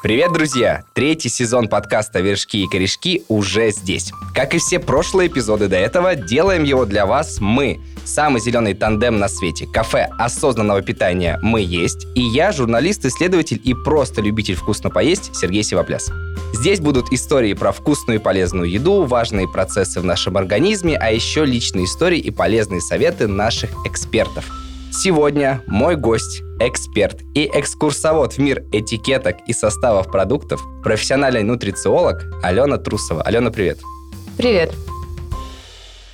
Привет, друзья! Третий сезон подкаста «Вершки и корешки» уже здесь. Как и все прошлые эпизоды до этого, делаем его для вас мы. Самый зеленый тандем на свете. Кафе осознанного питания «Мы есть» и я, журналист, исследователь и просто любитель вкусно поесть Сергей Сивопляс. Здесь будут истории про вкусную и полезную еду, важные процессы в нашем организме, а еще личные истории и полезные советы наших экспертов. Сегодня мой гость, эксперт и экскурсовод в мир этикеток и составов продуктов, профессиональный нутрициолог Алена Трусова. Алена, привет. Привет.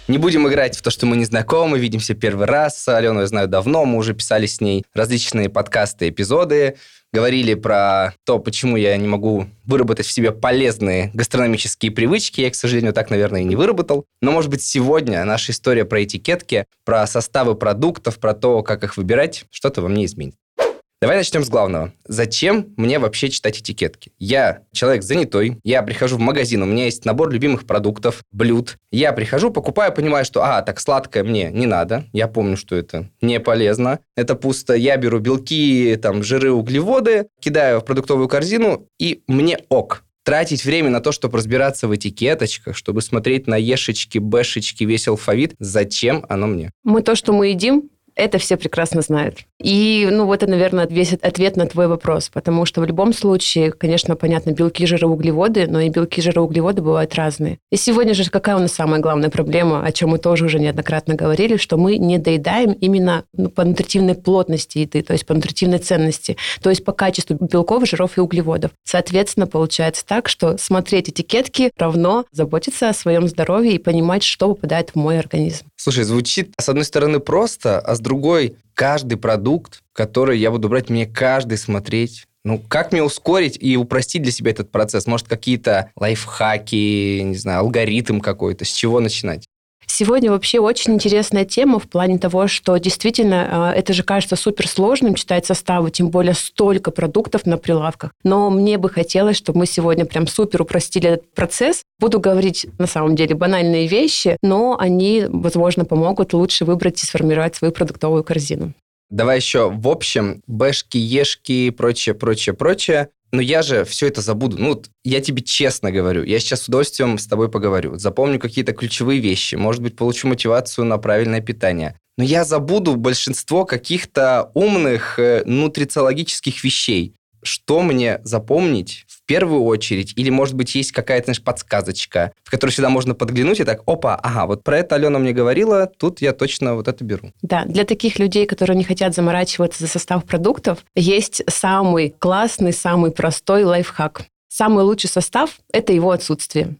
Не будем играть в то, что мы не знакомы, видимся первый раз. Алену я знаю давно, мы уже писали с ней различные подкасты, эпизоды, говорили про то, почему я не могу выработать в себе полезные гастрономические привычки. Я, к сожалению, так, наверное, и не выработал. Но, может быть, сегодня наша история про этикетки, про составы продуктов, про то, как их выбирать, что-то во мне изменит. Давай начнем с главного. Зачем мне вообще читать этикетки? Я человек занятой, я прихожу в магазин, у меня есть набор любимых продуктов, блюд. Я прихожу, покупаю, понимаю, что, а, так сладкое мне не надо. Я помню, что это не полезно, это пусто. Я беру белки, там, жиры, углеводы, кидаю в продуктовую корзину, и мне ок тратить время на то, чтобы разбираться в этикеточках, чтобы смотреть на ешечки, бэшечки, весь алфавит, зачем оно мне? Мы то, что мы едим, это все прекрасно знают. И, ну, вот это, наверное, весь ответ на твой вопрос, потому что в любом случае, конечно, понятно, белки, жиры, углеводы, но и белки, жиры, углеводы бывают разные. И сегодня же какая у нас самая главная проблема, о чем мы тоже уже неоднократно говорили, что мы не доедаем именно ну, по нутритивной плотности еды, то есть по нутритивной ценности, то есть по качеству белков, жиров и углеводов. Соответственно, получается так, что смотреть этикетки равно заботиться о своем здоровье и понимать, что попадает в мой организм. Слушай, звучит, с одной стороны, просто, а с другой, каждый продукт, который я буду брать, мне каждый смотреть. Ну, как мне ускорить и упростить для себя этот процесс? Может, какие-то лайфхаки, не знаю, алгоритм какой-то? С чего начинать? Сегодня вообще очень интересная тема в плане того, что действительно а, это же кажется суперсложным читать составы, тем более столько продуктов на прилавках. Но мне бы хотелось, чтобы мы сегодня прям супер упростили этот процесс. Буду говорить на самом деле банальные вещи, но они, возможно, помогут лучше выбрать и сформировать свою продуктовую корзину. Давай еще в общем, бэшки, ешки, прочее, прочее, прочее но я же все это забуду. Ну, я тебе честно говорю, я сейчас с удовольствием с тобой поговорю, запомню какие-то ключевые вещи, может быть, получу мотивацию на правильное питание. Но я забуду большинство каких-то умных э, нутрициологических вещей. Что мне запомнить в первую очередь, или, может быть, есть какая-то, знаешь, подсказочка, в которую всегда можно подглянуть и так, опа, ага, вот про это Алена мне говорила, тут я точно вот это беру. Да, для таких людей, которые не хотят заморачиваться за состав продуктов, есть самый классный, самый простой лайфхак. Самый лучший состав – это его отсутствие.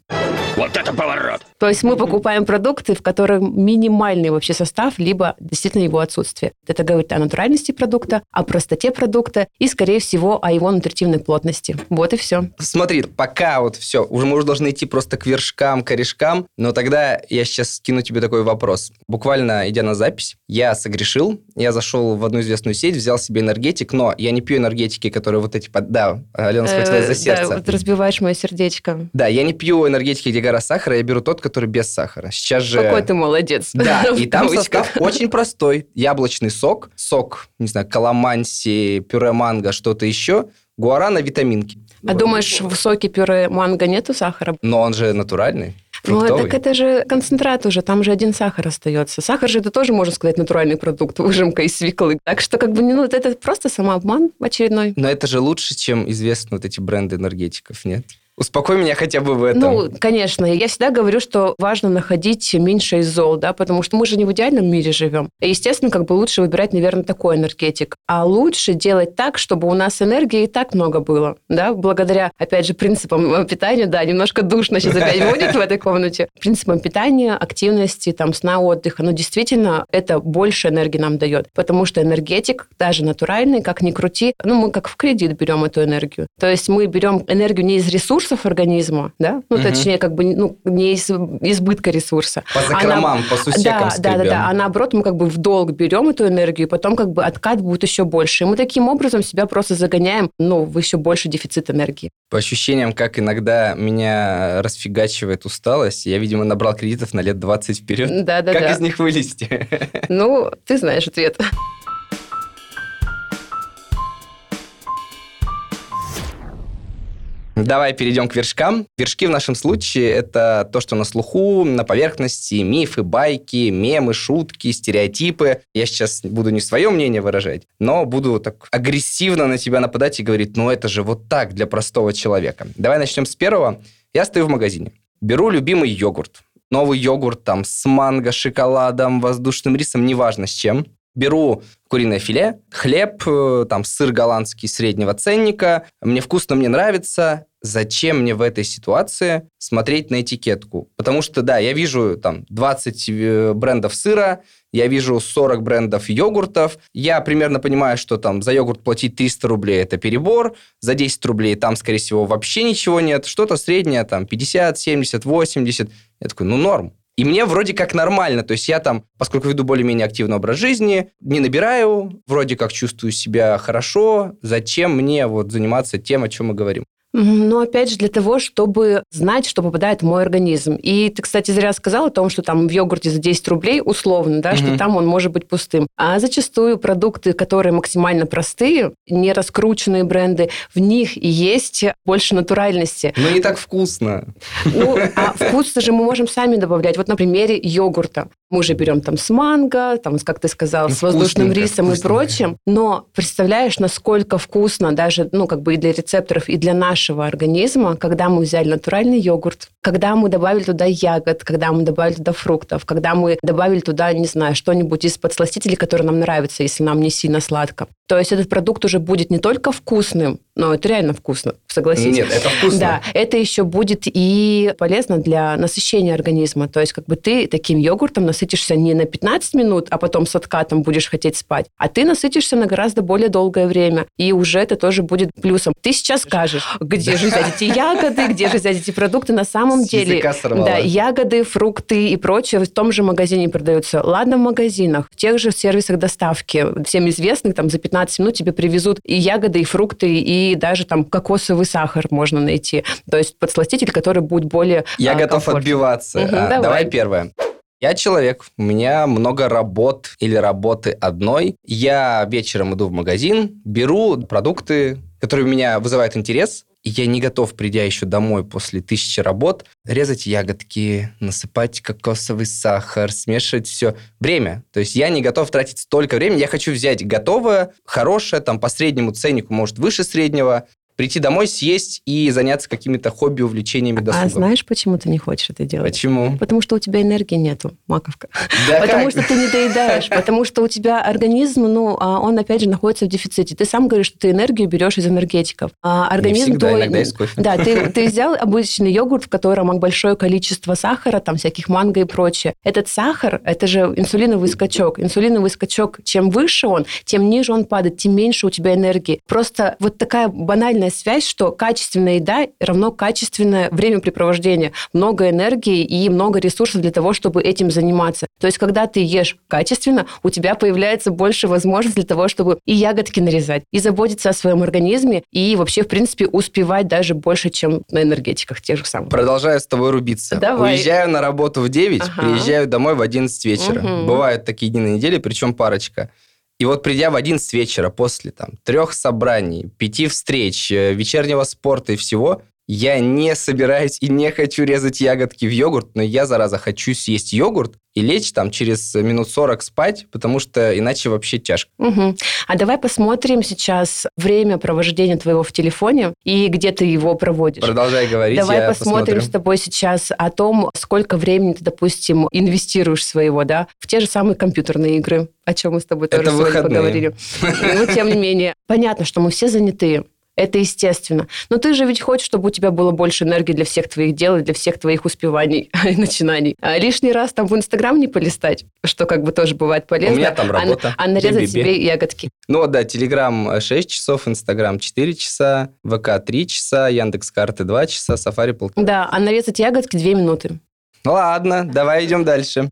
Вот это поворот! То есть мы покупаем продукты, в которых минимальный вообще состав, либо действительно его отсутствие. Это говорит о натуральности продукта, о простоте продукта и, скорее всего, о его нутритивной плотности. Вот и все. Смотри, пока вот все, уже мы уже должны идти просто к вершкам, корешкам, но тогда я сейчас скину тебе такой вопрос. Буквально идя на запись, я согрешил, я зашел в одну известную сеть, взял себе энергетик, но я не пью энергетики, которые вот эти... Да, Алена схватилась за сердце. Да, вот разбиваешь мое сердечко. Да, я не пью энергетики, где гора сахара, я беру тот, который без сахара. Сейчас же... Какой ты молодец. Да, и там состав очень простой. Яблочный сок, сок, не знаю, каламанси, пюре манго, что-то еще, гуарана, витаминки. А думаешь, в соке пюре манго нету сахара? Но он же натуральный. Фруктовый. Ну, так это же концентрат уже, там же один сахар остается. Сахар же это тоже, можно сказать, натуральный продукт, выжимка из свеклы. Так что, как бы, ну, это просто самообман очередной. Но это же лучше, чем известны вот эти бренды энергетиков, нет? Успокой меня хотя бы в этом. Ну, конечно. Я всегда говорю, что важно находить меньше из зол, да, потому что мы же не в идеальном мире живем. И, естественно, как бы лучше выбирать, наверное, такой энергетик. А лучше делать так, чтобы у нас энергии и так много было, да, благодаря, опять же, принципам питания, да, немножко душно сейчас опять будет в этой комнате. Принципам питания, активности, там, сна, отдыха, но действительно это больше энергии нам дает, потому что энергетик, даже натуральный, как ни крути, ну, мы как в кредит берем эту энергию. То есть мы берем энергию не из ресурсов, ресурсов организма, да, ну, угу. точнее, как бы, ну, не из избытка ресурса. По закромам, Она, по сусекам да, да, да, да, а наоборот, мы как бы в долг берем эту энергию, и потом как бы откат будет еще больше. И мы таким образом себя просто загоняем, ну, в еще больше дефицит энергии. По ощущениям, как иногда меня расфигачивает усталость, я, видимо, набрал кредитов на лет 20 вперед. Да, да, как да. из них вылезти? Ну, ты знаешь ответ. Давай перейдем к вершкам. Вершки в нашем случае это то, что на слуху, на поверхности, мифы, байки, мемы, шутки, стереотипы. Я сейчас буду не свое мнение выражать, но буду так агрессивно на тебя нападать и говорить, ну это же вот так для простого человека. Давай начнем с первого. Я стою в магазине, беру любимый йогурт. Новый йогурт там с манго, шоколадом, воздушным рисом, неважно с чем беру куриное филе, хлеб, э, там сыр голландский среднего ценника. Мне вкусно, мне нравится. Зачем мне в этой ситуации смотреть на этикетку? Потому что, да, я вижу там 20 э, брендов сыра, я вижу 40 брендов йогуртов. Я примерно понимаю, что там за йогурт платить 300 рублей – это перебор, за 10 рублей там, скорее всего, вообще ничего нет. Что-то среднее, там, 50, 70, 80. Я такой, ну, норм. И мне вроде как нормально, то есть я там, поскольку веду более-менее активный образ жизни, не набираю, вроде как чувствую себя хорошо, зачем мне вот заниматься тем, о чем мы говорим? Но опять же для того, чтобы знать, что попадает в мой организм. И ты, кстати, зря сказал о том, что там в йогурте за 10 рублей условно, да, угу. что там он может быть пустым. А зачастую продукты, которые максимально простые, не раскрученные бренды, в них и есть больше натуральности. Но не так вкусно. Ну, а вкус же мы можем сами добавлять. Вот на примере йогурта. Мы уже берем там с манго, там, как ты сказал, с воздушным рисом и прочим. Но представляешь, насколько вкусно даже, ну, как бы и для рецепторов, и для наших нашего организма, когда мы взяли натуральный йогурт, когда мы добавили туда ягод, когда мы добавили туда фруктов, когда мы добавили туда, не знаю, что-нибудь из подсластителей, которые нам нравятся, если нам не сильно сладко. То есть этот продукт уже будет не только вкусным, но это реально вкусно, согласитесь. Нет, это вкусно. Да, это еще будет и полезно для насыщения организма. То есть как бы ты таким йогуртом насытишься не на 15 минут, а потом с откатом будешь хотеть спать, а ты насытишься на гораздо более долгое время. И уже это тоже будет плюсом. Ты сейчас скажешь, где же взять эти ягоды, где же взять эти продукты. На самом деле, да, ягоды, фрукты и прочее в том же магазине продаются. Ладно, в магазинах, в тех же сервисах доставки, всем известных, там за 15 минут тебе привезут и ягоды, и фрукты, и даже там кокосовый сахар можно найти. То есть подсластитель, который будет более Я а, готов отбиваться. Угу, а, давай. давай первое. Я человек, у меня много работ или работы одной. Я вечером иду в магазин, беру продукты, которые у меня вызывают интерес, и я не готов, придя еще домой после тысячи работ, резать ягодки, насыпать кокосовый сахар, смешивать все. Время. То есть я не готов тратить столько времени. Я хочу взять готовое, хорошее, там по среднему ценнику, может, выше среднего, прийти домой, съесть и заняться какими-то хобби, увлечениями, а досугом. А знаешь, почему ты не хочешь это делать? Почему? Потому что у тебя энергии нету, маковка. Да потому как? что ты не доедаешь, потому что у тебя организм, ну, а он, опять же, находится в дефиците. Ты сам говоришь, что ты энергию берешь из энергетиков. А организм не всегда, твой... иногда из кофе. Да, ты, ты взял обычный йогурт, в котором большое количество сахара, там всяких манго и прочее. Этот сахар, это же инсулиновый скачок. Инсулиновый скачок, чем выше он, тем ниже он падает, тем меньше у тебя энергии. Просто вот такая банальная обратная связь, что качественная еда равно качественное времяпрепровождение, много энергии и много ресурсов для того, чтобы этим заниматься. То есть, когда ты ешь качественно, у тебя появляется больше возможностей для того, чтобы и ягодки нарезать, и заботиться о своем организме, и вообще, в принципе, успевать даже больше, чем на энергетиках тех же самых. Продолжаю с тобой рубиться. Давай. Уезжаю на работу в 9, ага. приезжаю домой в 11 вечера. Угу. Бывают такие дни на неделе, причем парочка. И вот придя в 11 вечера после там трех собраний, пяти встреч, э, вечернего спорта и всего, я не собираюсь и не хочу резать ягодки в йогурт, но я, зараза, хочу съесть йогурт и лечь там через минут 40 спать, потому что иначе вообще тяжко. Угу. А давай посмотрим сейчас время провождения твоего в телефоне и где ты его проводишь. Продолжай говорить. Давай посмотрим с тобой сейчас о том, сколько времени ты, допустим, инвестируешь своего, да, в те же самые компьютерные игры, о чем мы с тобой тоже Это сегодня выходные. поговорили. Но тем не менее, понятно, что мы все занятые. Это естественно. Но ты же ведь хочешь, чтобы у тебя было больше энергии для всех твоих дел и для всех твоих успеваний и начинаний. А лишний раз там в Инстаграм не полистать, что как бы тоже бывает полезно. У меня там работа. А, а нарезать себе ягодки. Ну да, Телеграм 6 часов, Инстаграм 4 часа, ВК 3 часа, Яндекс карты 2 часа, Сафари полтора. Да, а нарезать ягодки 2 минуты. Ну ладно, давай идем дальше.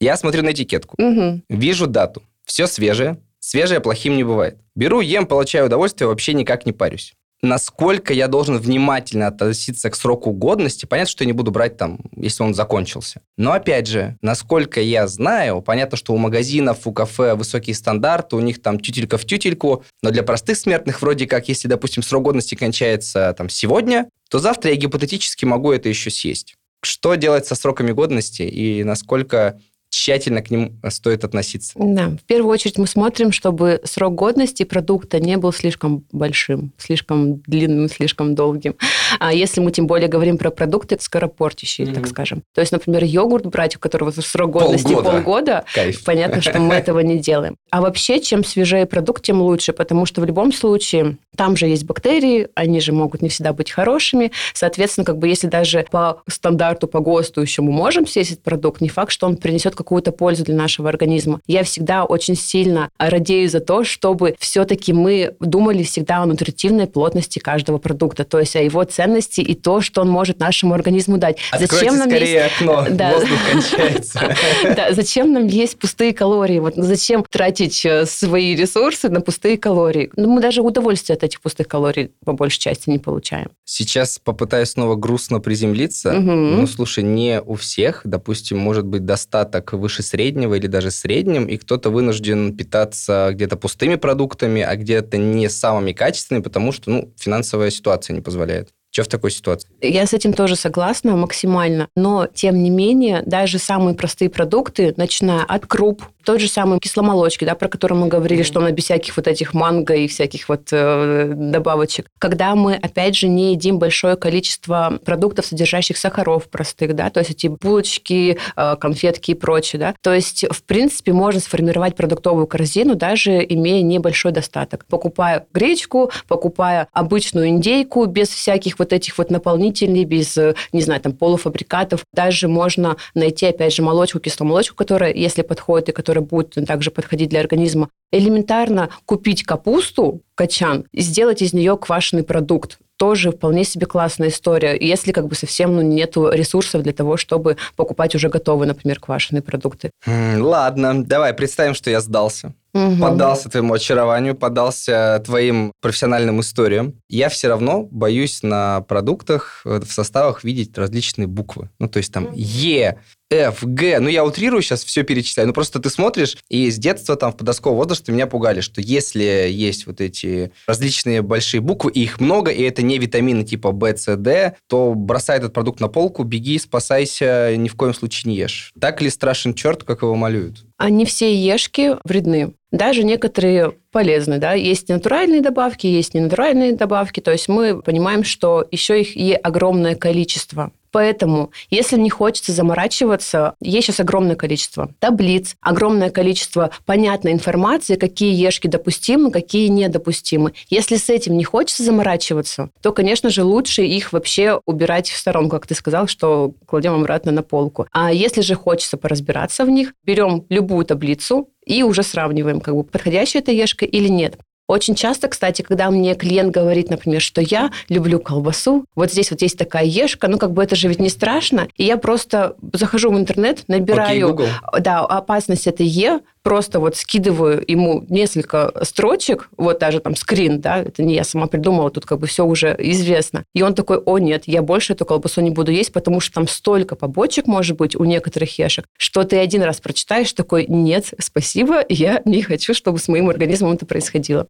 Я смотрю на этикетку. Угу. Вижу дату. Все свежее, Свежее плохим не бывает. Беру, ем, получаю удовольствие, вообще никак не парюсь. насколько я должен внимательно относиться к сроку годности. Понятно, что я не буду брать там, если он закончился. Но опять же, насколько я знаю, понятно, что у магазинов, у кафе высокие стандарты, у них там тютелька в тютельку, но для простых смертных вроде как, если, допустим, срок годности кончается там сегодня, то завтра я гипотетически могу это еще съесть. Что делать со сроками годности и насколько тщательно к ним стоит относиться. Да, в первую очередь мы смотрим, чтобы срок годности продукта не был слишком большим, слишком длинным, слишком долгим. А если мы тем более говорим про продукты скоропортящие, mm-hmm. так скажем. То есть, например, йогурт брать, у которого срок годности полгода, полгода Кайф. понятно, что мы этого не делаем. А вообще, чем свежее продукт, тем лучше, потому что в любом случае там же есть бактерии, они же могут не всегда быть хорошими. Соответственно, как бы если даже по стандарту, по ГОСТу еще мы можем съесть этот продукт, не факт, что он принесет какую-то пользу для нашего организма. Я всегда очень сильно радею за то, чтобы все-таки мы думали всегда о нутритивной плотности каждого продукта, то есть о его ценности и то, что он может нашему организму дать. Откройте зачем нам скорее есть... окно, да. воздух кончается. Да, зачем нам есть пустые калории? Вот зачем тратить э, свои ресурсы на пустые калории? Ну, мы даже удовольствие от этих пустых калорий по большей части не получаем. Сейчас попытаюсь снова грустно приземлиться. Ну, слушай, не у всех, допустим, может быть достаток выше среднего или даже средним, и кто-то вынужден питаться где-то пустыми продуктами, а где-то не самыми качественными, потому что ну, финансовая ситуация не позволяет. Что в такой ситуации? Я с этим тоже согласна максимально. Но, тем не менее, даже самые простые продукты, начиная от круп, тот же самый кисломолочки, да, про который мы говорили, mm-hmm. что он без всяких вот этих манго и всяких вот э, добавочек. Когда мы, опять же, не едим большое количество продуктов, содержащих сахаров простых, да, то есть эти булочки, э, конфетки и прочее, да. То есть, в принципе, можно сформировать продуктовую корзину, даже имея небольшой достаток. Покупая гречку, покупая обычную индейку без всяких вот этих вот наполнителей, без, э, не знаю, там, полуфабрикатов. Даже можно найти, опять же, молочку, кисломолочку, которая, если подходит и которая будет также подходить для организма, элементарно купить капусту, качан, и сделать из нее квашеный продукт тоже вполне себе классная история, если как бы совсем ну, нету ресурсов для того, чтобы покупать уже готовые, например, квашеные продукты. Ладно, давай представим, что я сдался. Угу. Поддался твоему очарованию, поддался твоим профессиональным историям. Я все равно боюсь на продуктах э, в составах видеть различные буквы. Ну, то есть там Е, F, G. Ну, я утрирую сейчас, все перечисляю. Ну, просто ты смотришь, и с детства, там, в подростковом возрасте меня пугали, что если есть вот эти различные большие буквы, и их много, и это не витамины типа B, C, D, то бросай этот продукт на полку, беги, спасайся, ни в коем случае не ешь. Так ли страшен черт, как его малюют? Они все ешки вредны. Даже некоторые полезны, да, есть натуральные добавки, есть ненатуральные добавки, то есть мы понимаем, что еще их и огромное количество. Поэтому, если не хочется заморачиваться, есть сейчас огромное количество таблиц, огромное количество понятной информации, какие ешки допустимы, какие недопустимы. Если с этим не хочется заморачиваться, то, конечно же, лучше их вообще убирать в сторонку, как ты сказал, что кладем обратно на полку. А если же хочется поразбираться в них, берем любую таблицу, и уже сравниваем, как бы подходящая эта ешка или нет. Очень часто, кстати, когда мне клиент говорит, например, что я люблю колбасу, вот здесь вот есть такая ешка, ну как бы это же ведь не страшно, и я просто захожу в интернет, набираю, okay, да, опасность этой Е, просто вот скидываю ему несколько строчек, вот даже там скрин, да, это не я сама придумала, тут как бы все уже известно. И он такой, о нет, я больше эту колбасу не буду есть, потому что там столько побочек может быть у некоторых ешек, что ты один раз прочитаешь, такой, нет, спасибо, я не хочу, чтобы с моим организмом это происходило.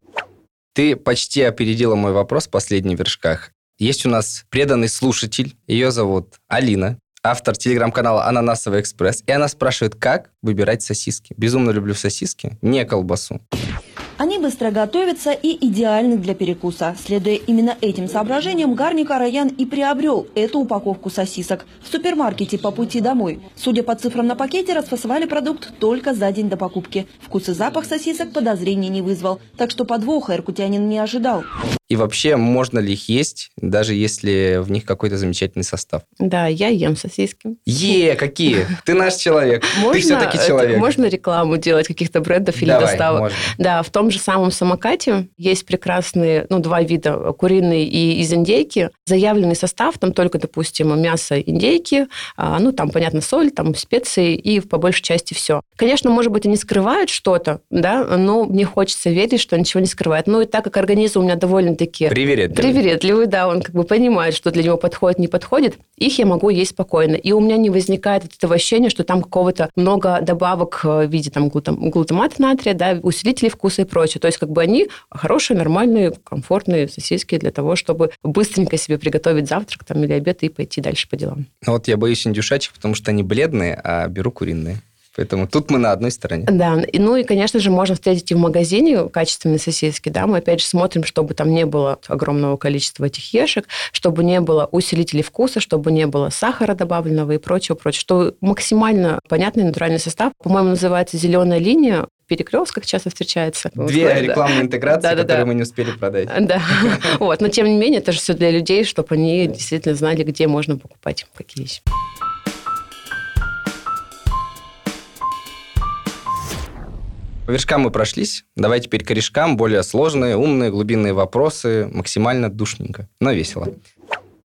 Ты почти опередила мой вопрос в последних вершках. Есть у нас преданный слушатель, ее зовут Алина автор телеграм-канала «Ананасовый экспресс», и она спрашивает, как выбирать сосиски. Безумно люблю сосиски, не колбасу. Они быстро готовятся и идеальны для перекуса. Следуя именно этим соображениям, Гарника Раян и приобрел эту упаковку сосисок в супермаркете по пути домой. Судя по цифрам на пакете, расфасовали продукт только за день до покупки. Вкус и запах сосисок подозрений не вызвал, так что подвоха иркутянин не ожидал. И вообще, можно ли их есть, даже если в них какой-то замечательный состав? Да, я ем сосиски. Е, какие? Ты наш человек. Можно, Ты все-таки человек. Можно рекламу делать каких-то брендов или Давай, доставок? Можно. Да, в том же самом самокате есть прекрасные, ну, два вида, куриный и из индейки. Заявленный состав, там только, допустим, мясо индейки, а, ну, там, понятно, соль, там, специи и по большей части все. Конечно, может быть, они скрывают что-то, да, но мне хочется верить, что ничего не скрывают. Ну, и так как организм у меня довольно довольно-таки Привередливый. привередливый, да, он как бы понимает, что для него подходит, не подходит, их я могу есть спокойно. И у меня не возникает этого ощущения, что там какого-то много добавок в виде там глутам, глутамата натрия, да, усилителей вкуса и прочее. То есть как бы они хорошие, нормальные, комфортные сосиски для того, чтобы быстренько себе приготовить завтрак там, или обед и пойти дальше по делам. Ну вот я боюсь индюшачьих, потому что они бледные, а беру куриные. Поэтому тут мы на одной стороне. Да, ну и, конечно же, можно встретить и в магазине качественные сосиски, да, мы опять же смотрим, чтобы там не было огромного количества этих ешек, чтобы не было усилителей вкуса, чтобы не было сахара добавленного и прочего, прочего, что максимально понятный натуральный состав, по-моему, называется «Зеленая линия», перекрестках часто встречается. Две да. рекламные интеграции, Да-да-да. которые мы не успели продать. Да, вот. Но тем не менее, это же все для людей, чтобы они действительно знали, где можно покупать какие вещи. По вершкам мы прошлись. Давай теперь корешкам. Более сложные, умные, глубинные вопросы. Максимально душненько, но весело.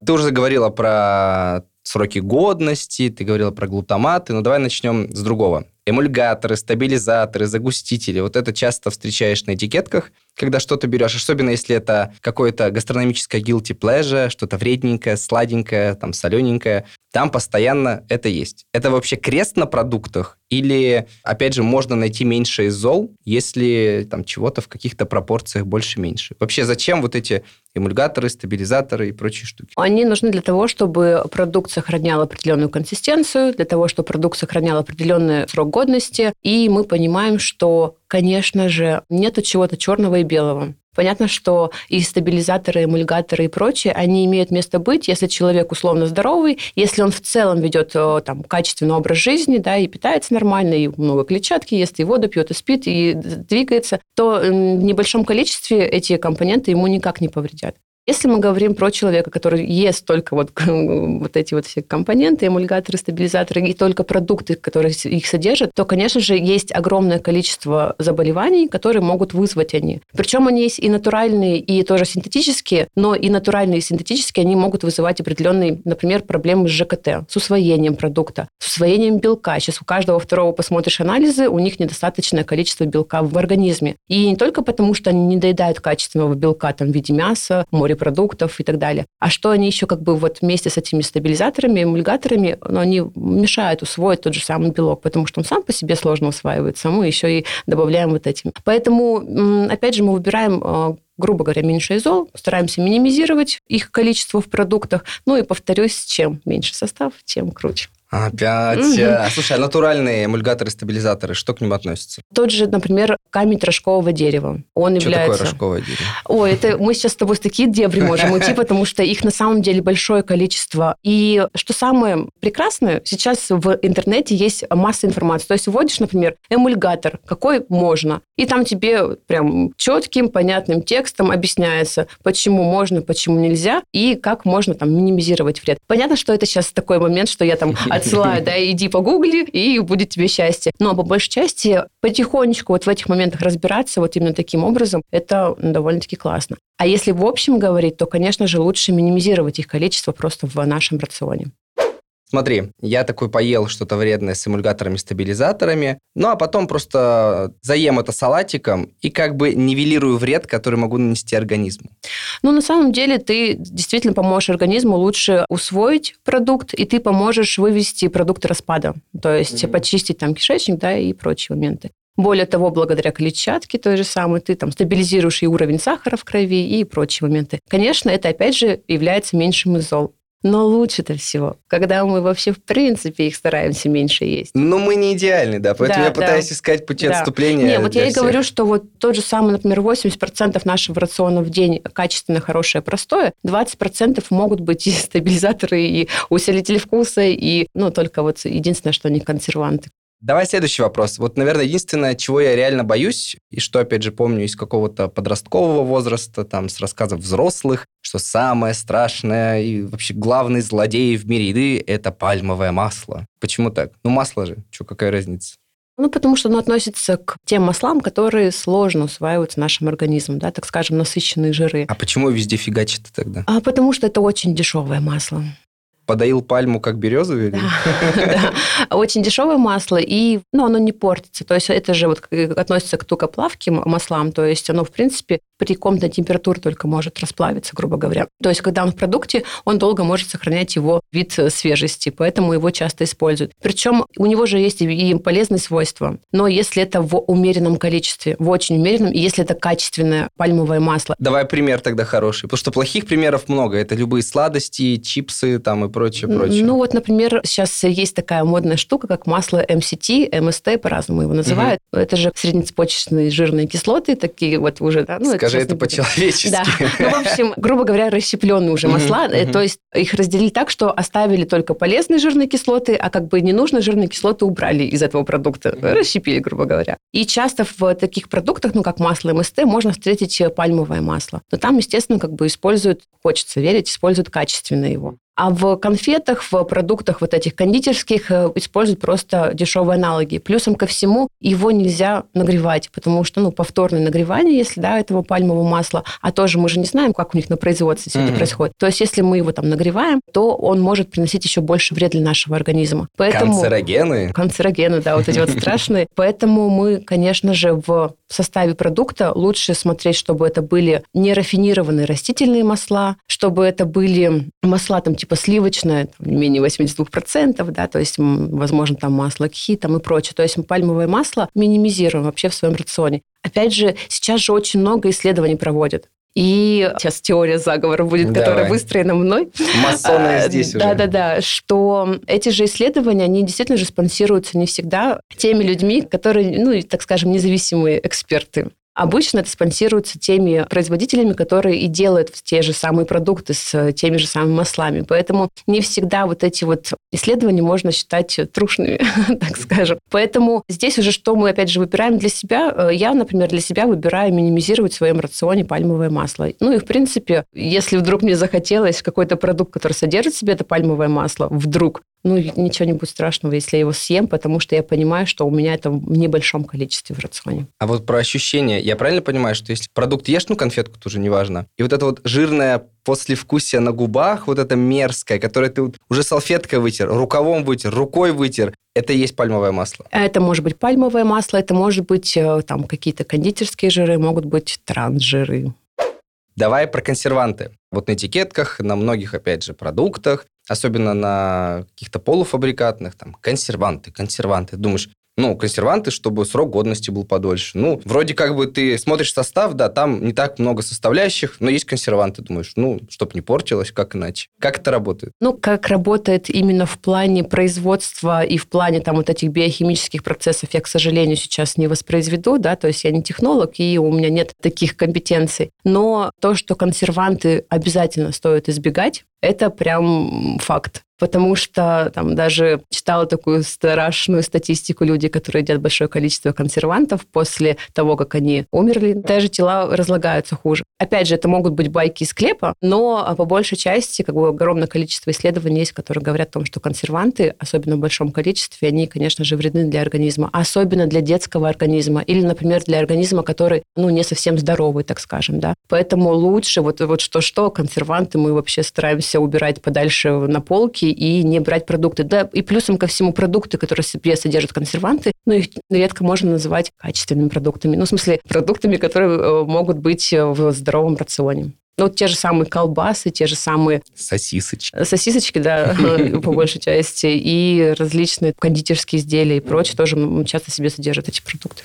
Ты уже заговорила про сроки годности, ты говорила про глутаматы, но давай начнем с другого. Эмульгаторы, стабилизаторы, загустители. Вот это часто встречаешь на этикетках, когда что-то берешь, особенно если это какое-то гастрономическое guilty pleasure, что-то вредненькое, сладенькое, там, солененькое. Там постоянно это есть. Это вообще крест на продуктах? Или, опять же, можно найти меньше из зол, если там чего-то в каких-то пропорциях больше-меньше? Вообще, зачем вот эти эмульгаторы, стабилизаторы и прочие штуки? Они нужны для того, чтобы продукт сохранял определенную консистенцию, для того, чтобы продукт сохранял определенный срок годности. И мы понимаем, что, конечно же, нету чего-то черного и белого. Понятно, что и стабилизаторы, эмульгаторы и прочее, они имеют место быть, если человек условно здоровый, если он в целом ведет э, там, качественный образ жизни, да, и питается нормально, и много клетчатки ест, и воду пьет, и спит, и двигается, то в небольшом количестве эти компоненты ему никак не повредят. Если мы говорим про человека, который ест только вот, вот эти вот все компоненты, эмульгаторы, стабилизаторы и только продукты, которые их содержат, то, конечно же, есть огромное количество заболеваний, которые могут вызвать они. Причем они есть и натуральные, и тоже синтетические, но и натуральные, и синтетические, они могут вызывать определенные, например, проблемы с ЖКТ, с усвоением продукта, с усвоением белка. Сейчас у каждого второго посмотришь анализы, у них недостаточное количество белка в организме. И не только потому, что они не доедают качественного белка там, в виде мяса, морепродуктов и так далее, а что они еще как бы вот вместе с этими стабилизаторами, эмульгаторами, но они мешают усвоить тот же самый белок, потому что он сам по себе сложно усваивается, а мы еще и добавляем вот этим. Поэтому, опять же, мы выбираем э, грубо говоря, меньше изол, стараемся минимизировать их количество в продуктах. Ну и повторюсь, чем меньше состав, тем круче. Опять. А, Слушай, а натуральные эмульгаторы, стабилизаторы, что к ним относятся? Тот же, например, камень рожкового дерева. Он Что является... такое рожковое дерево? Ой, это мы сейчас с тобой в такие дебри можем уйти, потому что их на самом деле большое количество. И что самое прекрасное, сейчас в интернете есть масса информации. То есть вводишь, например, эмульгатор, какой можно, и там тебе прям четким, понятным текстом объясняется, почему можно, почему нельзя, и как можно там минимизировать вред. Понятно, что это сейчас такой момент, что я там отсылаю, да, иди погугли, и будет тебе счастье. Но по большей части потихонечку вот в этих моментах разбираться вот именно таким образом, это довольно-таки классно. А если в общем говорить, то, конечно же, лучше минимизировать их количество просто в нашем рационе. Смотри, я такой поел что-то вредное с эмульгаторами, стабилизаторами, ну а потом просто заем это салатиком и как бы нивелирую вред, который могу нанести организму. Ну, на самом деле, ты действительно поможешь организму лучше усвоить продукт, и ты поможешь вывести продукты распада, то есть Мгм. почистить там кишечник, да, и прочие моменты. Более того, благодаря клетчатке той же самой, ты там стабилизируешь и уровень сахара в крови, и прочие моменты. Конечно, это, опять же, является меньшим из зол. Но лучше-то всего, когда мы вообще, в принципе, их стараемся меньше есть. Но мы не идеальны, да, поэтому Да, я пытаюсь да. искать пути Да. отступления Не, вот я и всех. говорю, что вот тот же самый, например, 80% нашего рациона в день качественно хорошее, простое, 20% могут быть и стабилизаторы, и усилители вкуса, и, ну, только вот единственное, что они консерванты. Давай следующий вопрос. Вот, наверное, единственное, чего я реально боюсь, и что, опять же, помню из какого-то подросткового возраста, там, с рассказов взрослых, что самое страшное и вообще главный злодей в мире еды – это пальмовое масло. Почему так? Ну, масло же, что, какая разница? Ну, потому что оно относится к тем маслам, которые сложно усваиваются нашим организмом, да, так скажем, насыщенные жиры. А почему везде фигачит тогда? А потому что это очень дешевое масло. Подоил пальму как березу? Или? Да. Очень дешевое масло, и ну, оно не портится. То есть это же вот относится к тукоплавким маслам, то есть оно, в принципе, при комнатной температуре только может расплавиться, грубо говоря. То есть, когда он в продукте, он долго может сохранять его вид свежести, поэтому его часто используют. Причем у него же есть и полезные свойства, но если это в умеренном количестве, в очень умеренном, и если это качественное пальмовое масло. Давай пример тогда хороший, потому что плохих примеров много. Это любые сладости, чипсы там и прочее, прочее. Ну вот, например, сейчас есть такая модная штука, как масло МСТ, МСТ, по-разному его называют. Угу. Это же среднецепочечные жирные кислоты, такие вот уже... Да, ну, Скажи это, по-человечески. Да. Ну, в общем, грубо говоря, расщепленные уже масла. Угу. То есть их разделили так, что оставили только полезные жирные кислоты, а как бы ненужные жирные кислоты убрали из этого продукта. Расщепили, грубо говоря. И часто в таких продуктах, ну, как масло МСТ, можно встретить пальмовое масло. Но там, естественно, как бы используют, хочется верить, используют качественно его. А в конфетах, в продуктах вот этих кондитерских э, используют просто дешевые аналоги. Плюсом ко всему его нельзя нагревать, потому что, ну, повторное нагревание, если, да, этого пальмового масла, а тоже мы же не знаем, как у них на производстве все mm-hmm. это происходит. То есть, если мы его там нагреваем, то он может приносить еще больше вред для нашего организма. Поэтому... Канцерогены? Канцерогены, да, вот эти вот страшные. Поэтому мы, конечно же, в составе продукта лучше смотреть, чтобы это были не рафинированные растительные масла, чтобы это были масла там типа сливочное, там, не менее 82%, да, то есть, возможно, там масло кхи там и прочее. То есть пальмовое масло минимизируем вообще в своем рационе. Опять же, сейчас же очень много исследований проводят. И сейчас теория заговора будет, Давай. которая выстроена мной. Масоны а, здесь да, уже. Да-да-да, что эти же исследования, они действительно же спонсируются не всегда теми людьми, которые, ну, так скажем, независимые эксперты. Обычно это спонсируется теми производителями, которые и делают те же самые продукты с теми же самыми маслами. Поэтому не всегда вот эти вот исследования можно считать трушными, так скажем. Поэтому здесь уже что мы, опять же, выбираем для себя. Э, я, например, для себя выбираю минимизировать в своем рационе пальмовое масло. Ну и, в принципе, если вдруг мне захотелось какой-то продукт, который содержит в себе это пальмовое масло, вдруг, ну, ничего не будет страшного, если я его съем, потому что я понимаю, что у меня это в небольшом количестве в рационе. А вот про ощущения. Я правильно понимаю, что если продукт ешь, ну, конфетку тоже неважно, и вот это вот жирное послевкусие на губах, вот это мерзкое, которое ты уже салфеткой вытер, рукавом вытер, рукой вытер, это и есть пальмовое масло? Это может быть пальмовое масло, это может быть э, там какие-то кондитерские жиры, могут быть трансжиры. Давай про консерванты. Вот на этикетках, на многих, опять же, продуктах, особенно на каких-то полуфабрикатных, там, консерванты, консерванты. Думаешь, ну, консерванты, чтобы срок годности был подольше. Ну, вроде как бы ты смотришь состав, да, там не так много составляющих, но есть консерванты, думаешь, ну, чтобы не портилось, как иначе. Как это работает? Ну, как работает именно в плане производства и в плане там вот этих биохимических процессов, я, к сожалению, сейчас не воспроизведу, да, то есть я не технолог, и у меня нет таких компетенций. Но то, что консерванты обязательно стоит избегать, это прям факт. Потому что там даже читала такую страшную статистику люди, которые едят большое количество консервантов после того, как они умерли, даже тела разлагаются хуже. Опять же, это могут быть байки из клепа, но по большей части как бы огромное количество исследований есть, которые говорят о том, что консерванты, особенно в большом количестве, они, конечно же, вредны для организма, особенно для детского организма или, например, для организма, который, ну, не совсем здоровый, так скажем, да. Поэтому лучше вот, вот что-что, консерванты мы вообще стараемся убирать подальше на полки и не брать продукты. Да, и плюсом ко всему продукты, которые в себе содержат консерванты, ну, их редко можно называть качественными продуктами. Ну, в смысле, продуктами, которые э, могут быть в здоровом рационе. Ну, вот те же самые колбасы, те же самые... Сосисочки. Сосисочки, да, по большей части. И различные кондитерские изделия и прочее тоже часто себе содержат эти продукты.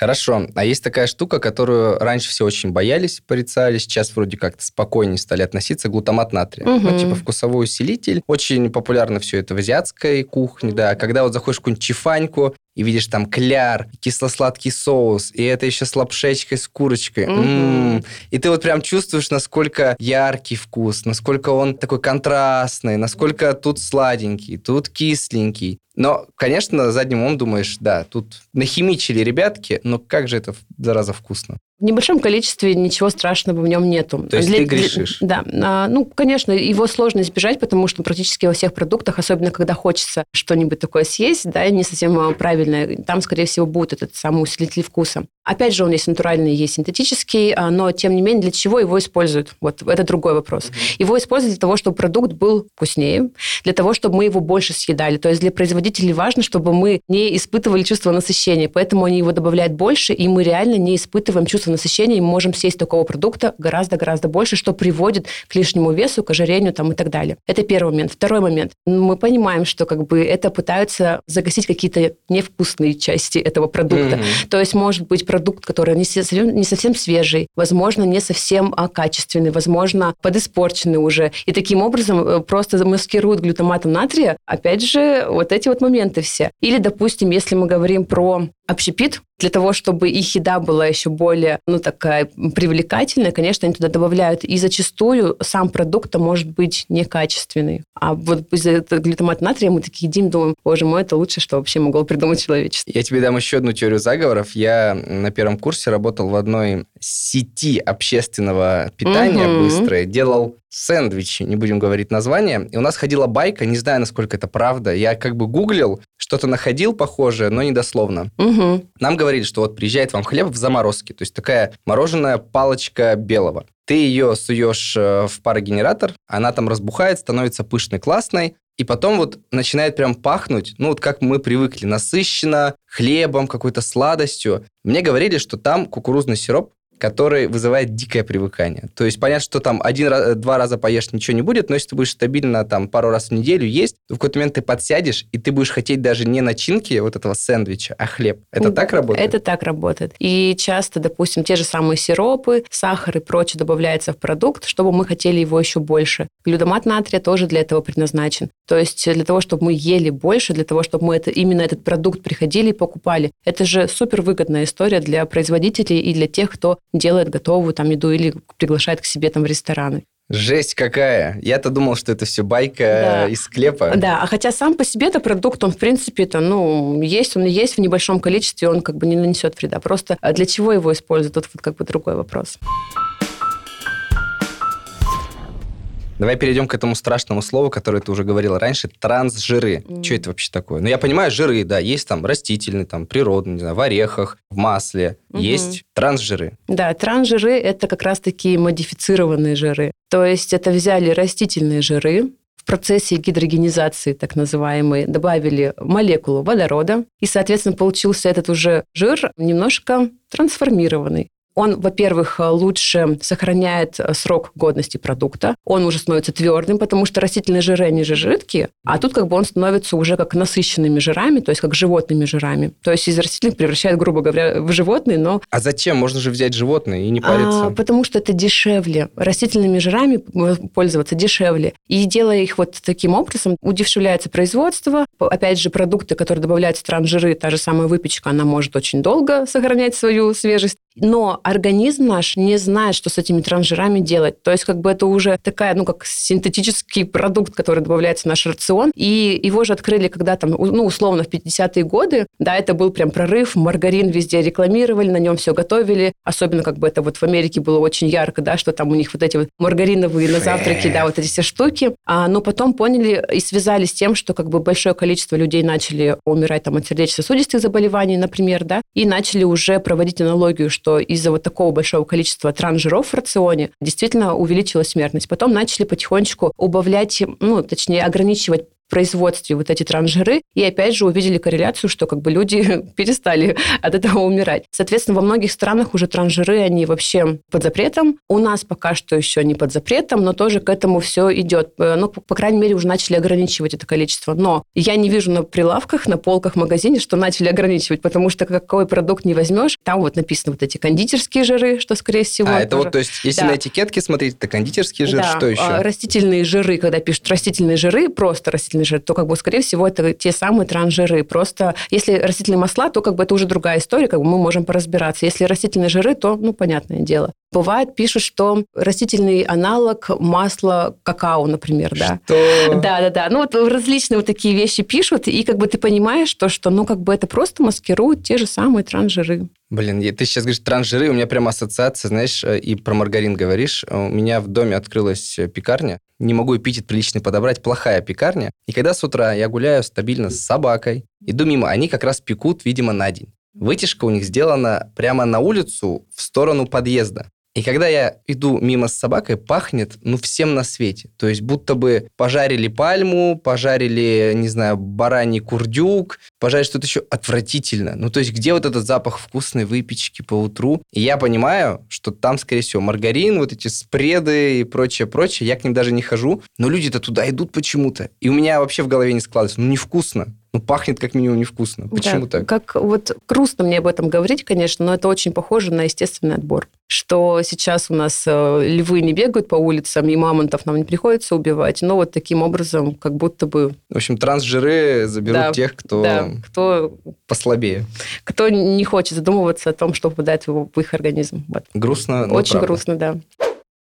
Хорошо. А есть такая штука, которую раньше все очень боялись, порицали, сейчас вроде как-то спокойнее стали относиться, глутамат натрия. Угу. Ну, типа вкусовой усилитель. Очень популярно все это в азиатской кухне, да. Когда вот заходишь в какую-нибудь чифаньку, и видишь там кляр, кисло-сладкий соус, и это еще с лапшечкой, с курочкой. Mm-hmm. М-м-м. И ты вот прям чувствуешь, насколько яркий вкус, насколько он такой контрастный, насколько тут сладенький, тут кисленький. Но, конечно, на заднем умом думаешь, да, тут нахимичили ребятки, но как же это, зараза, вкусно. В небольшом количестве ничего страшного в нем нету. То есть для, ты грешишь? Да. А, ну, конечно, его сложно избежать, потому что практически во всех продуктах, особенно когда хочется что-нибудь такое съесть, да, не совсем правильное, там, скорее всего, будет этот самый усилитель вкуса. Опять же, он есть натуральный, есть синтетический, а, но, тем не менее, для чего его используют? Вот это другой вопрос. Его используют для того, чтобы продукт был вкуснее, для того, чтобы мы его больше съедали. То есть для производителей важно, чтобы мы не испытывали чувство насыщения, поэтому они его добавляют больше, и мы реально не испытываем чувство насыщения, и мы можем съесть такого продукта гораздо-гораздо больше, что приводит к лишнему весу, к ожирению там, и так далее. Это первый момент. Второй момент. Мы понимаем, что как бы это пытаются загасить какие-то невкусные части этого продукта. Mm-hmm. То есть может быть продукт, который не совсем, не совсем свежий, возможно, не совсем а, качественный, возможно, подиспорченный уже. И таким образом э, просто замаскируют глютаматом натрия, опять же, вот эти вот моменты все. Или, допустим, если мы говорим про общепит, для того, чтобы их еда была еще более, ну, такая привлекательная, конечно, они туда добавляют. И зачастую сам продукт может быть некачественный. А вот из-за глютамат натрия мы такие едим, думаем, боже мой, это лучшее, что вообще могло придумать человечество. Я тебе дам еще одну теорию заговоров. Я на первом курсе работал в одной сети общественного питания угу. быстрой, делал сэндвичи, не будем говорить название. И у нас ходила байка, не знаю, насколько это правда. Я как бы гуглил, что-то находил похожее, но недословно. Угу. Нам говорили, что вот приезжает вам хлеб в заморозке, то есть такая мороженая палочка белого. Ты ее суешь э, в парогенератор, она там разбухает, становится пышной, классной, и потом вот начинает прям пахнуть, ну вот как мы привыкли, насыщенно, хлебом, какой-то сладостью. Мне говорили, что там кукурузный сироп который вызывает дикое привыкание. То есть понятно, что там один-два раза поешь, ничего не будет, но если ты будешь стабильно там пару раз в неделю есть, то в какой-то момент ты подсядешь, и ты будешь хотеть даже не начинки вот этого сэндвича, а хлеб. Это так работает? Это так работает. И часто, допустим, те же самые сиропы, сахар и прочее добавляется в продукт, чтобы мы хотели его еще больше. Глюдомат натрия тоже для этого предназначен. То есть для того, чтобы мы ели больше, для того, чтобы мы это, именно этот продукт приходили и покупали. Это же супер выгодная история для производителей и для тех, кто делает готовую там еду или приглашает к себе там в рестораны. Жесть какая! Я-то думал, что это все байка да. из склепа. Да, а хотя сам по себе это продукт, он в принципе это, ну, есть, он есть в небольшом количестве, он как бы не нанесет вреда. Просто а для чего его используют, тут вот как бы другой вопрос. Давай перейдем к этому страшному слову, которое ты уже говорила раньше, трансжиры. Mm. Что это вообще такое? Ну, я понимаю, жиры, да, есть там растительные, там природные, не знаю, в орехах, в масле. Mm-hmm. Есть трансжиры. Да, трансжиры – это как раз-таки модифицированные жиры. То есть это взяли растительные жиры, в процессе гидрогенизации, так называемой, добавили молекулу водорода, и, соответственно, получился этот уже жир немножко трансформированный. Он, во-первых, лучше сохраняет э, срок годности продукта. Он уже становится твердым, потому что растительные жиры, они же жидкие, а тут как бы он становится уже как насыщенными жирами, то есть как животными жирами. То есть из растительных превращает, грубо говоря, в животные, но... А зачем? Можно же взять животные и не париться. А, потому что это дешевле. Растительными жирами пользоваться дешевле. И делая их вот таким образом, удешевляется производство. Опять же, продукты, которые добавляют в транжиры, та же самая выпечка, она может очень долго сохранять свою свежесть. Но организм наш не знает, что с этими трансжирами делать. То есть как бы это уже такая, ну, как синтетический продукт, который добавляется в наш рацион. И его же открыли когда там, ну, условно, в 50-е годы. Да, это был прям прорыв. Маргарин везде рекламировали, на нем все готовили. Особенно как бы это вот в Америке было очень ярко, да, что там у них вот эти вот маргариновые на завтраки, да, вот эти все штуки. А, но потом поняли и связали с тем, что как бы большое количество людей начали умирать там от сердечно-сосудистых заболеваний, например, да, и начали уже проводить аналогию, что из-за вот такого большого количества трансжиров в рационе действительно увеличилась смертность. Потом начали потихонечку убавлять, ну, точнее, ограничивать производстве вот эти трансжиры, и опять же увидели корреляцию, что как бы люди перестали от этого умирать. Соответственно, во многих странах уже трансжиры, они вообще под запретом. У нас пока что еще не под запретом, но тоже к этому все идет. Э, ну, по, по крайней мере, уже начали ограничивать это количество. Но я не вижу на прилавках, на полках в магазине, что начали ограничивать, потому что какой продукт не возьмешь, там вот написано вот эти кондитерские жиры, что, скорее всего... А, это тоже... вот, то есть, если да. на этикетке смотреть, это кондитерский жир, да. что еще? А, растительные жиры, когда пишут растительные жиры, просто растительные растительный жир, то, как бы, скорее всего, это те самые трансжиры. Просто если растительные масла, то, как бы, это уже другая история, как бы мы можем поразбираться. Если растительные жиры, то, ну, понятное дело. Бывает, пишут, что растительный аналог масла какао, например, да. Что? Да, да, да. Ну, вот различные вот такие вещи пишут, и как бы ты понимаешь, то, что, ну, как бы это просто маскируют те же самые трансжиры. Блин, ты сейчас говоришь трансжиры, у меня прямо ассоциация, знаешь, э, и про маргарин говоришь. У меня в доме открылась э, пекарня, не могу эпитет приличный подобрать, плохая пекарня. И когда с утра я гуляю стабильно с собакой, иду мимо, они как раз пекут, видимо, на день. Вытяжка у них сделана прямо на улицу в сторону подъезда. И когда я иду мимо с собакой, пахнет, ну, всем на свете. То есть будто бы пожарили пальму, пожарили, не знаю, бараний курдюк, пожарили что-то еще отвратительно. Ну, то есть где вот этот запах вкусной выпечки по утру? И я понимаю, что там, скорее всего, маргарин, вот эти спреды и прочее-прочее. Я к ним даже не хожу, но люди-то туда идут почему-то. И у меня вообще в голове не складывается. Ну, невкусно ну, пахнет как минимум невкусно. Почему да, так? Как вот грустно мне об этом говорить, конечно, но это очень похоже на естественный отбор. Что сейчас у нас э, львы не бегают по улицам, и мамонтов нам не приходится убивать, но вот таким образом как будто бы... В общем, трансжиры заберут да, тех, кто, да, кто послабее. Кто не хочет задумываться о том, что попадает в, в их организм. Вот. Грустно, но Очень правда. грустно, да.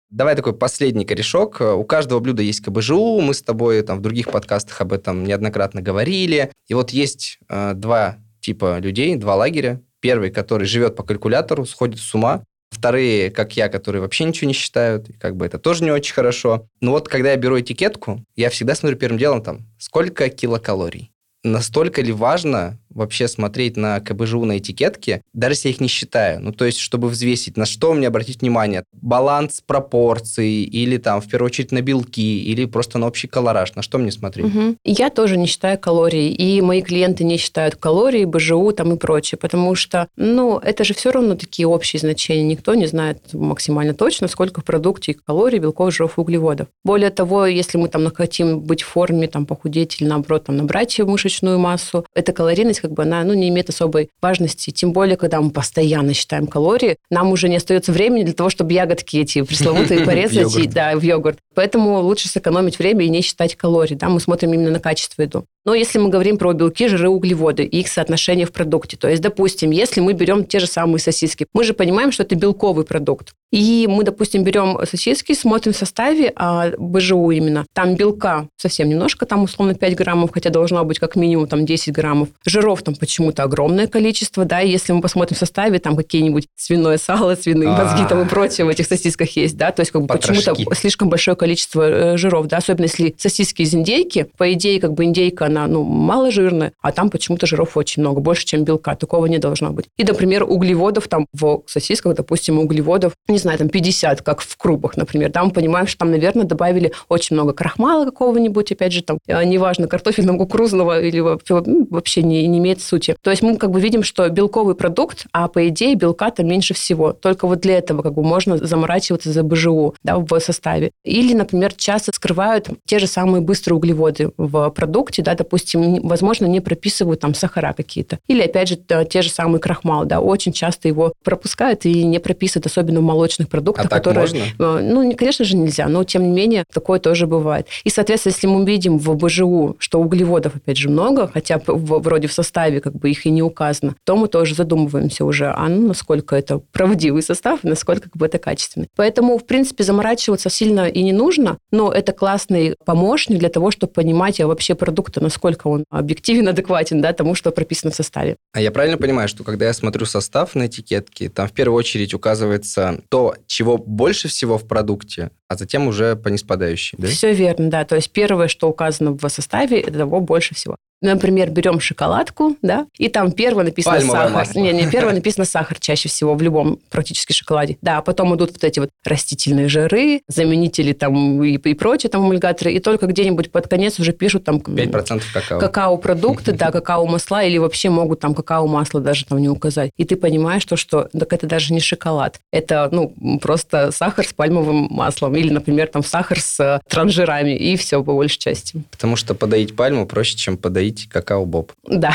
Давай такой последний корешок. У каждого блюда есть КБЖУ. Мы с тобой там в других подкастах об этом неоднократно говорили. И вот есть э, два типа людей, два лагеря. Первый, который живет по калькулятору, сходит с ума. Вторые, как я, которые вообще ничего не считают. И как бы это тоже не очень хорошо. Но вот когда я беру этикетку, я всегда смотрю первым делом там, сколько килокалорий. Настолько ли важно вообще смотреть на КБЖУ на этикетке, даже если я их не считаю. Ну, то есть, чтобы взвесить, на что мне обратить внимание. Баланс пропорций или там, в первую очередь, на белки или просто на общий колораж. На что мне смотреть? Угу. Я тоже не считаю калорий, и мои клиенты не считают калории, БЖУ там и прочее, потому что, ну, это же все равно такие общие значения. Никто не знает максимально точно, сколько в продукте калорий, белков, жиров углеводов. Более того, если мы там хотим быть в форме, там, похудеть или, наоборот, там, набрать мышечную массу, эта калорийность как бы она ну, не имеет особой важности. Тем более, когда мы постоянно считаем калории, нам уже не остается времени для того, чтобы ягодки эти пресловутые порезать и, да, в йогурт. Поэтому лучше сэкономить время и не считать калорий. Да? Мы смотрим именно на качество еду. Но если мы говорим про белки, жиры, углеводы и их соотношение в продукте, то есть, допустим, если мы берем те же самые сосиски, мы же понимаем, что это белковый продукт. И мы, допустим, берем сосиски, смотрим в составе, а БЖУ именно, там белка совсем немножко, там условно 5 граммов, хотя должно быть как минимум там 10 граммов. Жиров там почему-то огромное количество, да, и если мы посмотрим в составе, там какие-нибудь свиное сало, свиные мозги там и прочее в этих сосисках есть, да, то есть как бы почему-то слишком большое количество э, жиров, да, особенно если сосиски из индейки, по идее, как бы индейка, она, ну, маложирная, а там почему-то жиров очень много, больше, чем белка, такого не должно быть. И, например, углеводов там в сосисках, допустим, углеводов, не знаю, там 50, как в крупах, например, да, мы понимаем, что там, наверное, добавили очень много крахмала какого-нибудь, опять же, там, э, неважно, картофельного, кукурузного или ну, вообще не, не имеет сути. То есть мы как бы видим, что белковый продукт, а по идее белка там меньше всего. Только вот для этого как бы можно заморачиваться за БЖУ да, в составе. Или, например, часто скрывают те же самые быстрые углеводы в продукте, да, допустим, возможно, не прописывают там сахара какие-то. Или, опять же, те же самые крахмал, да, очень часто его пропускают и не прописывают, особенно в молочных продуктах, а так которые... Можно? Э, ну, конечно же, нельзя, но, тем не менее, такое тоже бывает. И, соответственно, если мы видим в БЖУ, что углеводов, опять же, много, хотя вроде в составе как бы их и не указано, то мы тоже задумываемся уже, а ну, насколько это правдивый состав, насколько как бы это качественный. Поэтому, в принципе, заморачиваться сильно и не нужно, но это классный помощник для того, чтобы понимать а вообще продукта, насколько он объективен, адекватен, да, тому, что прописано в составе. А я правильно понимаю, что когда я смотрю состав на этикетке, там в первую очередь указывается то, чего больше всего в продукте, а затем уже по неспадающей, да? Все верно, да. То есть первое, что указано в составе, это того больше всего. Например, берем шоколадку, да, и там первое написано Пальмовое сахар. масло. Не, не, первое написано сахар чаще всего в любом практически шоколаде. Да, а потом идут вот эти вот растительные жиры, заменители там и, и прочие там эмульгаторы, и только где-нибудь под конец уже пишут там... 5% какао. Какао-продукты, да, какао-масла, или вообще могут там какао-масло даже там не указать. И ты понимаешь, то, что так это даже не шоколад. Это, ну, просто сахар с пальмовым маслом. Или, например, там сахар с э, транжирами, и все по большей части. Потому что подоить пальму проще, чем подоить какао-боб. Да.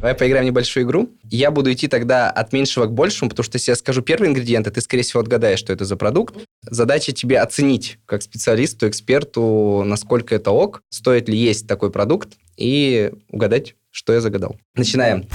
Давай поиграем в небольшую игру. Я буду идти тогда от меньшего к большему, потому что если я скажу первый ингредиент, и ты, скорее всего, отгадаешь, что это за продукт. Задача тебе оценить, как специалисту, эксперту, насколько это ок, стоит ли есть такой продукт, и угадать, что я загадал. Начинаем.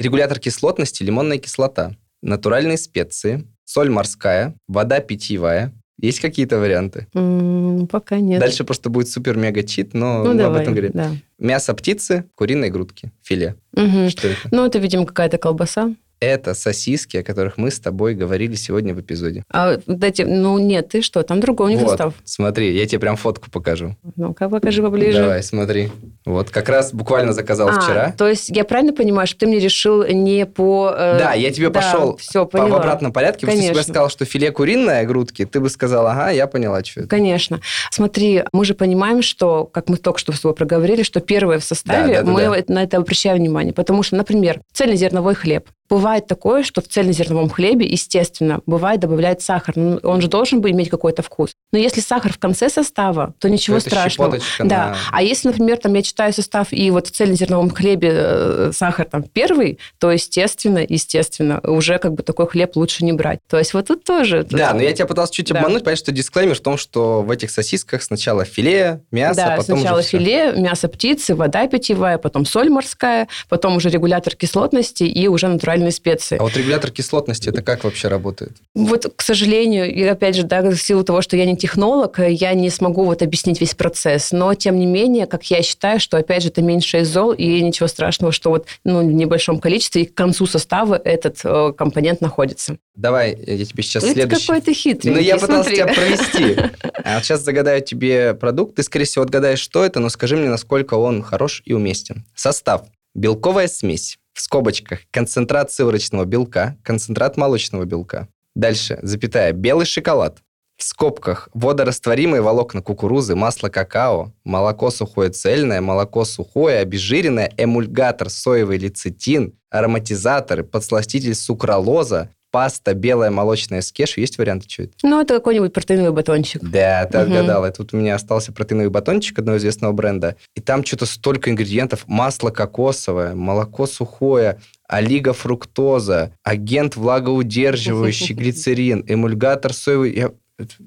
Регулятор кислотности – лимонная кислота, натуральные специи, соль морская, вода питьевая, есть какие-то варианты? М, пока нет. Дальше просто будет супер-мега-чит, но ну, мы давай, об этом говорим. да. Мясо птицы, куриные грудки, филе. Мгм. Что это? Ну, это, видимо, какая-то колбаса. Это сосиски, о которых мы с тобой говорили сегодня в эпизоде. А, дайте, ну нет, ты что, там них вот, состав. смотри, я тебе прям фотку покажу. Ну-ка, покажи поближе. Давай, смотри. Вот, как раз буквально заказал А, вчера. то есть я правильно понимаю, что ты мне решил не по... э, Да, я тебе да, пошел всё, по, в обратном порядке. Если бы я Конечно. сказал, что филе куриное грудки, ты бы сказал, ага, я поняла, что это. Конечно. Смотри, мы же понимаем, что, как мы только что с тобой проговорили, что первое в составе, Да, да, да, мы да. на это обращаем внимание. Потому что, например, цельнозерновой хлеб. Бывает такое, что в цельнозерновом хлебе, естественно, бывает добавляет сахар. Ну, Он же должен бы иметь какой-то вкус. Но если сахар в конце состава, то ничего это страшного. Да. на- А если, например, там я читаю состав, и вот в цельнозерновом хлебе э, сахар там первый, то, естественно, естественно, уже как бы такой хлеб лучше не брать. То есть вот тут тоже... Да, но я тебя пытался чуть Да. обмануть, понять, что дисклеймер в том, что в этих сосисках сначала филе, мясо, да, потом сначала филе, мясо птицы, вода питьевая, потом соль морская, потом уже регулятор кислотности и уже натуральные специи. А вот регулятор кислотности, это как вообще работает? Вот, к сожалению, и опять же, да, в силу того, что я не технолог, я не смогу вот объяснить весь процесс. Но, тем не менее, как я считаю, что, опять же, это меньше зол, и ничего страшного, что вот ну, в небольшом количестве и к концу состава этот э, компонент находится. Давай, я тебе сейчас Это следующий... какой то хитрый. Ну, я пытался тебя провести. А вот сейчас загадаю тебе продукт. Ты, скорее всего, отгадаешь, что это, но скажи мне, насколько он хорош и уместен. Состав. Белковая смесь. В скобочках. Концентрат сывороточного белка. Концентрат молочного белка. Дальше. Запятая. Белый шоколад. В скобках. Водорастворимые волокна кукурузы, масло какао, молоко сухое цельное, молоко сухое, обезжиренное, эмульгатор, соевый лецитин, ароматизаторы, подсластитель сукралоза, паста белая молочная с кеш. Есть варианты, что это? Ну, это какой-нибудь протеиновый батончик. Да, ты Мгм. отгадала. Это вот у меня остался протеиновый батончик одного известного бренда. И там что-то столько ингредиентов. Масло кокосовое, молоко сухое, олигофруктоза, агент влагоудерживающий, глицерин, эмульгатор соевый. Я-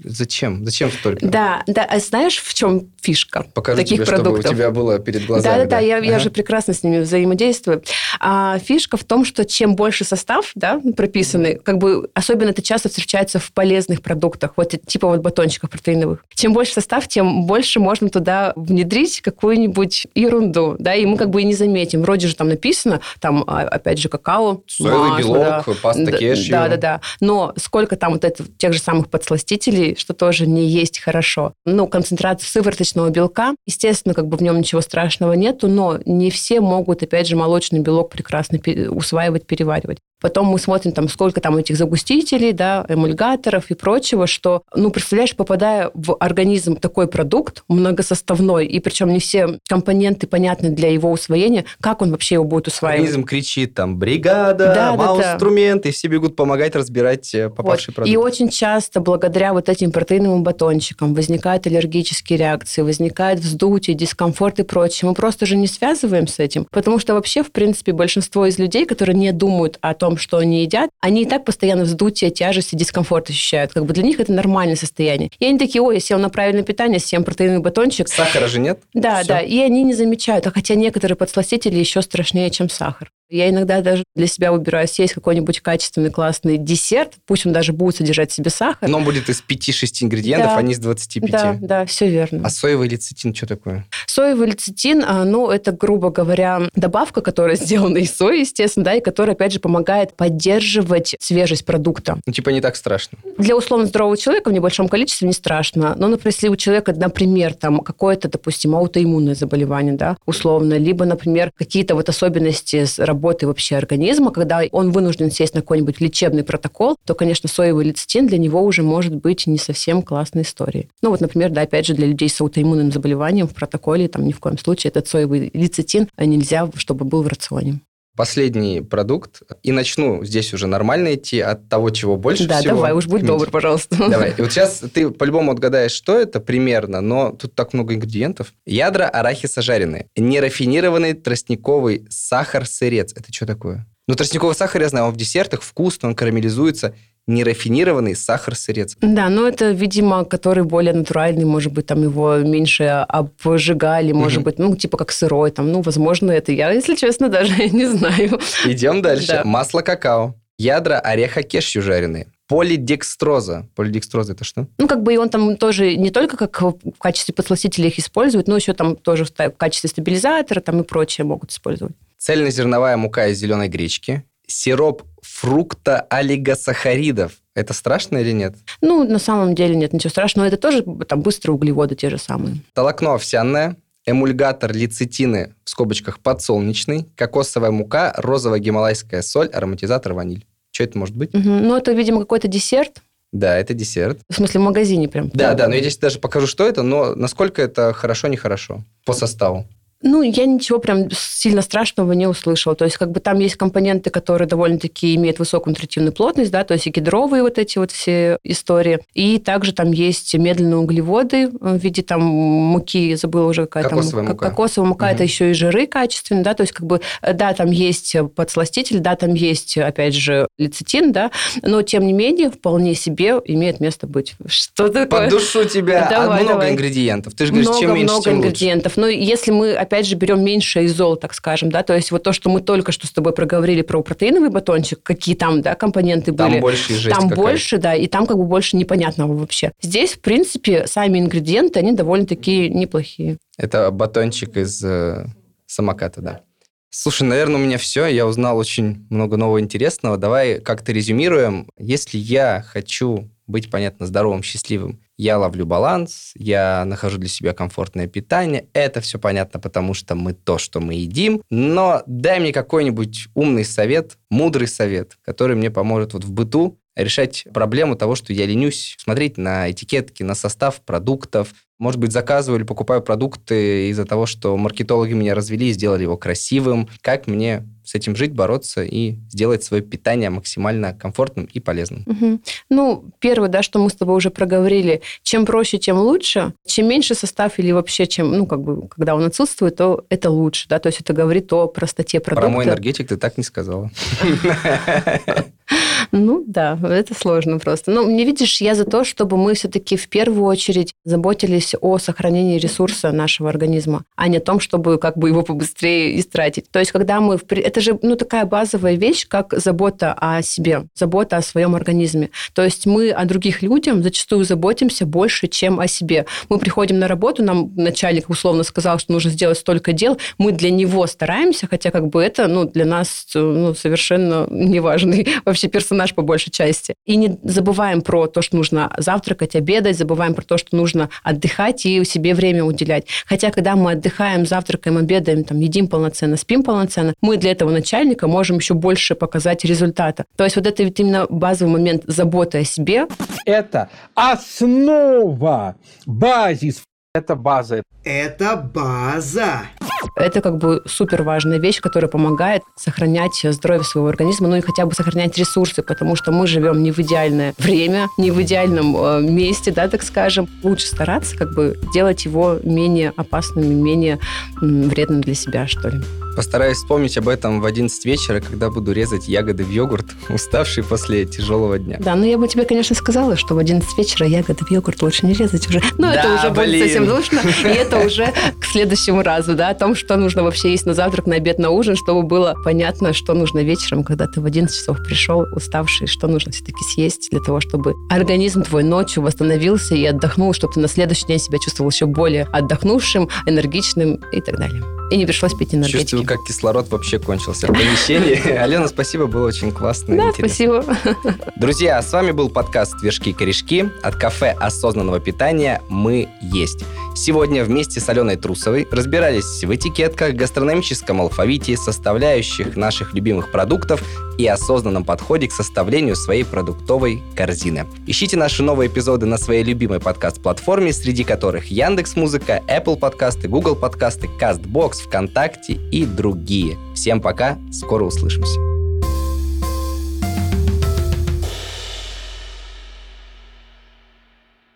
Зачем? Зачем столько? Да, да. А знаешь, в чем фишка Покажу таких тебе, продуктов? чтобы у тебя было перед глазами. Да, да, да, я, я Ага. же прекрасно с ними взаимодействую. А фишка в том, что чем больше состав, да, прописанный, как бы особенно это часто встречается в полезных продуктах, вот типа вот батончиков протеиновых. Чем больше состав, тем больше можно туда внедрить какую-нибудь ерунду, да, и мы как бы и не заметим. Вроде же там написано, там, а, опять же, какао, Соевый масло, белок, да. паста Да, кешью. Да, да, да. Но сколько там вот это, тех же самых подсластителей, что тоже не есть хорошо. Ну, концентрация сывороточного белка, естественно, как бы в нем ничего страшного нету, но не все могут, опять же, молочный белок прекрасно усваивать, переваривать. Потом мы смотрим, там, сколько там этих загустителей, да, эмульгаторов и прочего, что, ну, представляешь, попадая в организм такой продукт многосоставной, и причем не все компоненты понятны для его усвоения, как он вообще его будет усваивать? Организм кричит там «бригада», Да, да, маус-инструмент, и все бегут помогать разбирать э, попавший Вот. продукт. И очень часто благодаря вот этим протеиновым батончикам возникают аллергические реакции, возникает вздутие, дискомфорт и прочее. Мы просто же не связываем с этим, потому что вообще, в принципе, большинство из людей, которые не думают о том, что они едят, они и так постоянно вздутие, тяжесть и дискомфорт ощущают. Как бы для них это нормальное состояние. И они такие, ой, я сел на правильное питание, съем протеиновый батончик. Сахара же нет? Да, Всё. да, и они не замечают, а хотя некоторые подсластители еще страшнее, чем сахар. Я иногда даже для себя выбираю съесть какой-нибудь качественный классный десерт, пусть он даже будет содержать в себе сахар. Но он будет из 5-6 ингредиентов, Да. а не из 25. Да, да, все верно. А соевый лецитин что такое? Соевый лецитин, а, ну, это, грубо говоря, добавка, которая сделана из сои, естественно, да, и которая, опять же, помогает поддерживать свежесть продукта. Ну, типа не так страшно. Для условно здорового человека в небольшом количестве не страшно. Но, например, если у человека, например, там какое-то, допустим, аутоиммунное заболевание, да, условно, либо, например, какие-то вот особенности с работы вообще организма, когда он вынужден сесть на какой-нибудь лечебный протокол, то, конечно, соевый лецитин для него уже может быть не совсем классной историей. Ну, вот, например, да, опять же, для людей с аутоиммунным заболеванием в протоколе там ни в коем случае этот соевый лецитин а нельзя, чтобы был в рационе. Последний продукт. И начну здесь уже нормально идти от того, чего больше да, всего. давай, уж будь добр, пожалуйста. Давай. И вот сейчас ты по-любому отгадаешь, что это примерно, но тут так много ингредиентов. Ядра арахиса жареные. Нерафинированный тростниковый сахар-сырец. Это что такое? Ну, тростниковый сахар, я знаю, он в десертах вкусно, он карамелизуется. Нерафинированный сахар-сырец. Да, ну это, видимо, который более натуральный, может быть, там его меньше обжигали, может Мгм. быть, ну, типа как сырой, там, ну, возможно, это я, если честно, даже не знаю. Идем дальше. Да. Масло какао. Ядра ореха кешью жареные. Полидекстроза. Полидекстроза это что? Ну, как бы и он там тоже не только как в качестве подсластителя их использует, но еще там тоже в качестве стабилизатора там и прочее могут использовать. Цельнозерновая мука из зеленой гречки. Сироп фруктоолигосахаридов. Это страшно или нет? Ну, на самом деле нет ничего страшного. Это тоже там быстрые углеводы те же самые. Волокно овсяное, эмульгатор лецитины в скобочках подсолнечный, кокосовая мука, розовая гималайская соль, ароматизатор ваниль. Что это может быть? Угу. Ну, это, видимо, какой-то десерт. Да, это десерт. В смысле, в магазине прям. Да, да, но я здесь даже покажу, что это, но насколько это хорошо-нехорошо по составу. Ну, я ничего прям сильно страшного не услышала. То есть, как бы там есть компоненты, которые довольно-таки имеют высокую нутритивную плотность, да, то есть и кедровые вот эти вот все истории. И также там есть медленные углеводы в виде там муки, забыла уже какая там. Кокосовая мука. Кокосовая мука, Мгм. это еще и жиры качественные, да, то есть как бы, э, да, там есть подсластитель, да, там есть, опять же, лецитин, да, но тем не менее вполне себе имеет место быть. Что такое? Подушу тебя. Давай, а много давай. ингредиентов. Ты же говоришь, чем меньше, много тем лучше. ингредиентов. Но если мы, опять же, берем меньше изол, так скажем, да, то есть вот то, что мы только что с тобой проговорили про протеиновый батончик, какие там, да, компоненты Там были. больше и жесть там больше, да, и там как бы больше непонятного вообще. Здесь, в принципе, сами ингредиенты, они довольно-таки неплохие. Это батончик из э, самоката, да. Слушай, наверное, у меня все. Я узнал очень много нового интересного. Давай как-то резюмируем. Если я хочу быть, понятно, здоровым, счастливым, я ловлю баланс, я нахожу для себя комфортное питание. Это все понятно, потому что мы то, что мы едим. Но дай мне какой-нибудь умный совет, мудрый совет, который мне поможет вот в быту решать проблему того, что я ленюсь смотреть на этикетки, на состав продуктов. Может быть, заказываю или покупаю продукты из-за того, что маркетологи меня развели и сделали его красивым. Как мне с этим жить, бороться и сделать свое питание максимально комфортным и полезным? Мгм. Ну, первое, да, что мы с тобой уже проговорили, чем проще, тем лучше. Чем меньше состав или вообще, чем, ну, как бы, когда он отсутствует, то это лучше, да, то есть это говорит о простоте продукта. Про мой энергетик ты так не сказала. Ну да, это сложно просто. Но мне видишь, я за то, чтобы мы все-таки в первую очередь заботились о сохранении ресурса нашего организма, а не о том, чтобы как бы его побыстрее истратить. То есть, когда мы... в Это же ну, такая базовая вещь, как забота о себе, забота о своем организме. То есть мы о других людях зачастую заботимся больше, чем о себе. Мы приходим на работу, нам начальник условно сказал, что нужно сделать столько дел, мы для него стараемся, хотя как бы это ну, для нас э, ну, совершенно неважный вообще персонаж по большей части. И не забываем про то, что нужно завтракать, обедать, забываем про то, что нужно отдыхать и себе время уделять. Хотя, когда мы отдыхаем, завтракаем, обедаем, там, едим полноценно, спим полноценно, мы для этого начальника можем еще больше показать результата. То есть вот это ведь именно базовый момент заботы о себе, Это основа, базис. Это база. Это база. Это как бы супер важная вещь, которая помогает сохранять здоровье своего организма, ну и хотя бы сохранять ресурсы, потому что мы живем не в идеальное время, не в идеальном э, месте, да, так скажем. Лучше стараться как бы делать его менее опасным и менее м, вредным для себя, что ли. Постараюсь вспомнить об этом в 11 вечера, когда буду резать ягоды в йогурт, уставший после тяжелого дня. Да, ну я бы тебе, конечно, сказала, что в 11 вечера ягоды в йогурт лучше не резать уже. Но это Да, уже будет блин. совсем душно, и это уже к следующему разу, да, о том, что нужно вообще есть на завтрак, на обед, на ужин, чтобы было понятно, что нужно вечером, когда ты в 11 часов пришел уставший, что нужно все-таки съесть для того, чтобы организм твой ночью восстановился и отдохнул, чтобы ты на следующий день себя чувствовал еще более отдохнувшим, энергичным и так далее. И не пришлось пить энергетики. Чувствую, как кислород вообще кончился в помещении. Алена, спасибо, было очень классно Да, интересно. спасибо. Друзья, с вами был подкаст «Вершки и корешки» от кафе осознанного питания «Мы есть». Сегодня вместе с Аленой Трусовой разбирались в этикетках, гастрономическом алфавите, составляющих наших любимых продуктов и осознанном подходе к составлению своей продуктовой корзины. Ищите наши новые эпизоды на своей любимой подкаст-платформе, среди которых Яндекс Музыка, Apple подкасты, Google подкасты, Castbox, ВКонтакте и другие. Всем пока, скоро услышимся.